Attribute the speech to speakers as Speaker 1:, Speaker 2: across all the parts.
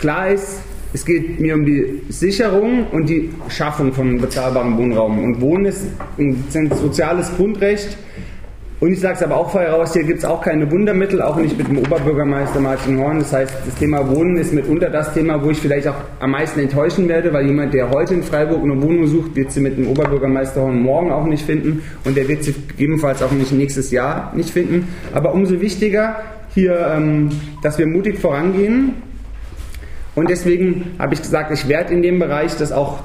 Speaker 1: klar ist, es geht mir um die Sicherung und die Schaffung von bezahlbarem Wohnraum. Und Wohnen ist ein soziales Grundrecht. Und ich sage es aber auch vorher raus, hier gibt es auch keine Wundermittel, auch nicht mit dem Oberbürgermeister Martin Horn. Das heißt, das Thema Wohnen ist mitunter das Thema, wo ich vielleicht auch am meisten enttäuschen werde, weil jemand, der heute in Freiburg eine Wohnung sucht, wird sie mit dem Oberbürgermeister Horn morgen auch nicht finden und der wird sie gegebenenfalls auch nicht nächstes Jahr nicht finden. Aber umso wichtiger hier, ähm, dass wir mutig vorangehen. Und deswegen habe ich gesagt, ich werde in dem Bereich das auch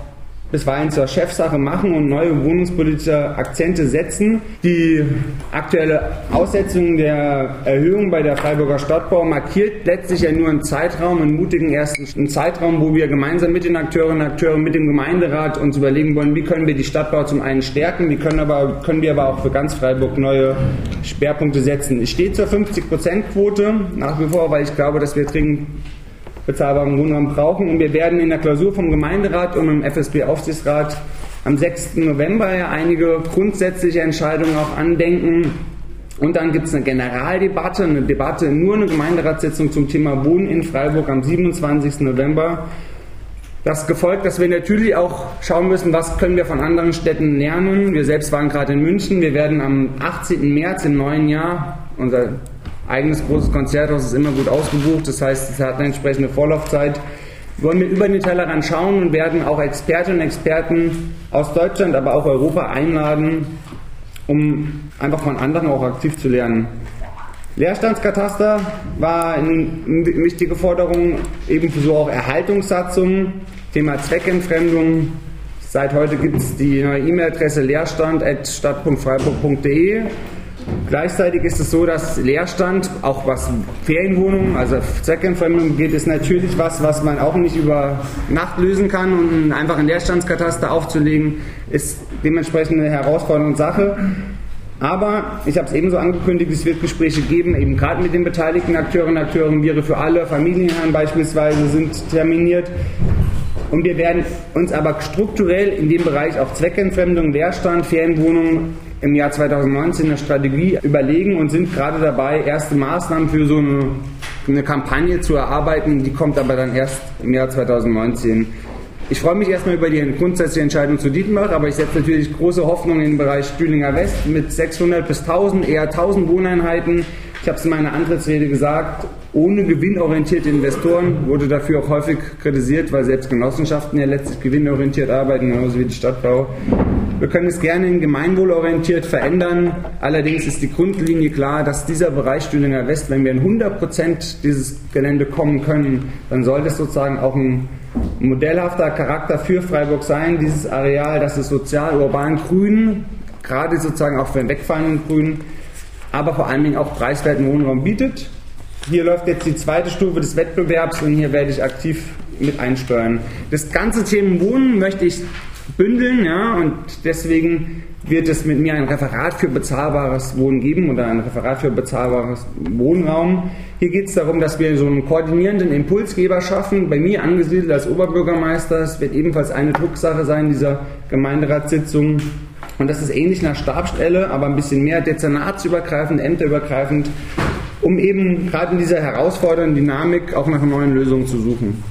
Speaker 1: bisweilen zur Chefsache machen und neue wohnungspolitische Akzente setzen. Die aktuelle Aussetzung der Erhöhung bei der Freiburger Stadtbau markiert letztlich ja nur einen Zeitraum, einen mutigen ersten Zeitraum, wo wir gemeinsam mit den Akteurinnen und Akteuren, mit dem Gemeinderat uns überlegen wollen, wie können wir die Stadtbau zum einen stärken, wie können, aber, können wir aber auch für ganz Freiburg neue Schwerpunkte setzen. Ich stehe zur 50-Prozent-Quote nach wie vor, weil ich glaube, dass wir dringend bezahlbaren Wohnraum brauchen. Und wir werden in der Klausur vom Gemeinderat und im FSB-Aufsichtsrat am 6. November ja einige grundsätzliche Entscheidungen auch andenken. Und dann gibt es eine Generaldebatte, eine Debatte, nur eine Gemeinderatssitzung zum Thema Wohnen in Freiburg am 27. November. Das gefolgt, dass wir natürlich auch schauen müssen, was können wir von anderen Städten lernen. Wir selbst waren gerade in München. Wir werden am 18. März im neuen Jahr unser eigenes großes Konzerthaus ist immer gut ausgebucht, das heißt, es hat eine entsprechende Vorlaufzeit. Wir wollen wir über den Tellerrand schauen und werden auch Expertinnen und Experten aus Deutschland, aber auch Europa einladen, um einfach von anderen auch aktiv zu lernen. Leerstandskataster war eine wichtige Forderung, ebenso auch Erhaltungssatzung, Thema Zweckentfremdung. Seit heute gibt es die neue E-Mail-Adresse leerstand.stadt.freiburg.de Gleichzeitig ist es so, dass Leerstand, auch was Ferienwohnungen, also Zweckentfremdung geht, ist natürlich was, was man auch nicht über Nacht lösen kann und einfach einen Leerstandskataster aufzulegen, ist dementsprechend eine herausfordernde Sache. Aber ich habe es ebenso angekündigt, es wird Gespräche geben, eben gerade mit den beteiligten Akteurinnen und Akteuren, Viere für alle, Familienherren beispielsweise sind terminiert. Und wir werden uns aber strukturell in dem Bereich auch Zweckentfremdung, Leerstand, Ferienwohnungen im Jahr 2019 eine Strategie überlegen und sind gerade dabei, erste Maßnahmen für so eine, eine Kampagne zu erarbeiten. Die kommt aber dann erst im Jahr 2019. Ich freue mich erstmal über die grundsätzliche Entscheidung zu Dietenbach, aber ich setze natürlich große Hoffnung in den Bereich Stühlinger West mit 600 bis 1000, eher 1000 Wohneinheiten. Ich habe es in meiner Antrittsrede gesagt, ohne gewinnorientierte Investoren wurde dafür auch häufig kritisiert, weil selbst Genossenschaften ja letztlich gewinnorientiert arbeiten, genauso wie die Stadtbau. Wir können es gerne in gemeinwohlorientiert verändern. Allerdings ist die Grundlinie klar, dass dieser Bereich Stühlinger West, wenn wir in 100 Prozent dieses Gelände kommen können, dann sollte es sozusagen auch ein modellhafter Charakter für Freiburg sein. Dieses Areal, das ist sozial, urban, grün, gerade sozusagen auch für den wegfallenden Grün aber vor allen Dingen auch preiswerten Wohnraum bietet. Hier läuft jetzt die zweite Stufe des Wettbewerbs und hier werde ich aktiv mit einsteuern. Das ganze Thema Wohnen möchte ich bündeln, ja, und deswegen wird es mit mir ein Referat für bezahlbares Wohnen geben oder ein Referat für bezahlbares Wohnraum. Hier geht es darum, dass wir so einen koordinierenden Impulsgeber schaffen. Bei mir angesiedelt als Oberbürgermeister. Es wird ebenfalls eine Drucksache sein dieser Gemeinderatssitzung. Und das ist ähnlich einer Stabstelle, aber ein bisschen mehr dezernatsübergreifend, ämterübergreifend, um eben gerade in dieser herausfordernden Dynamik auch nach neuen Lösungen zu suchen.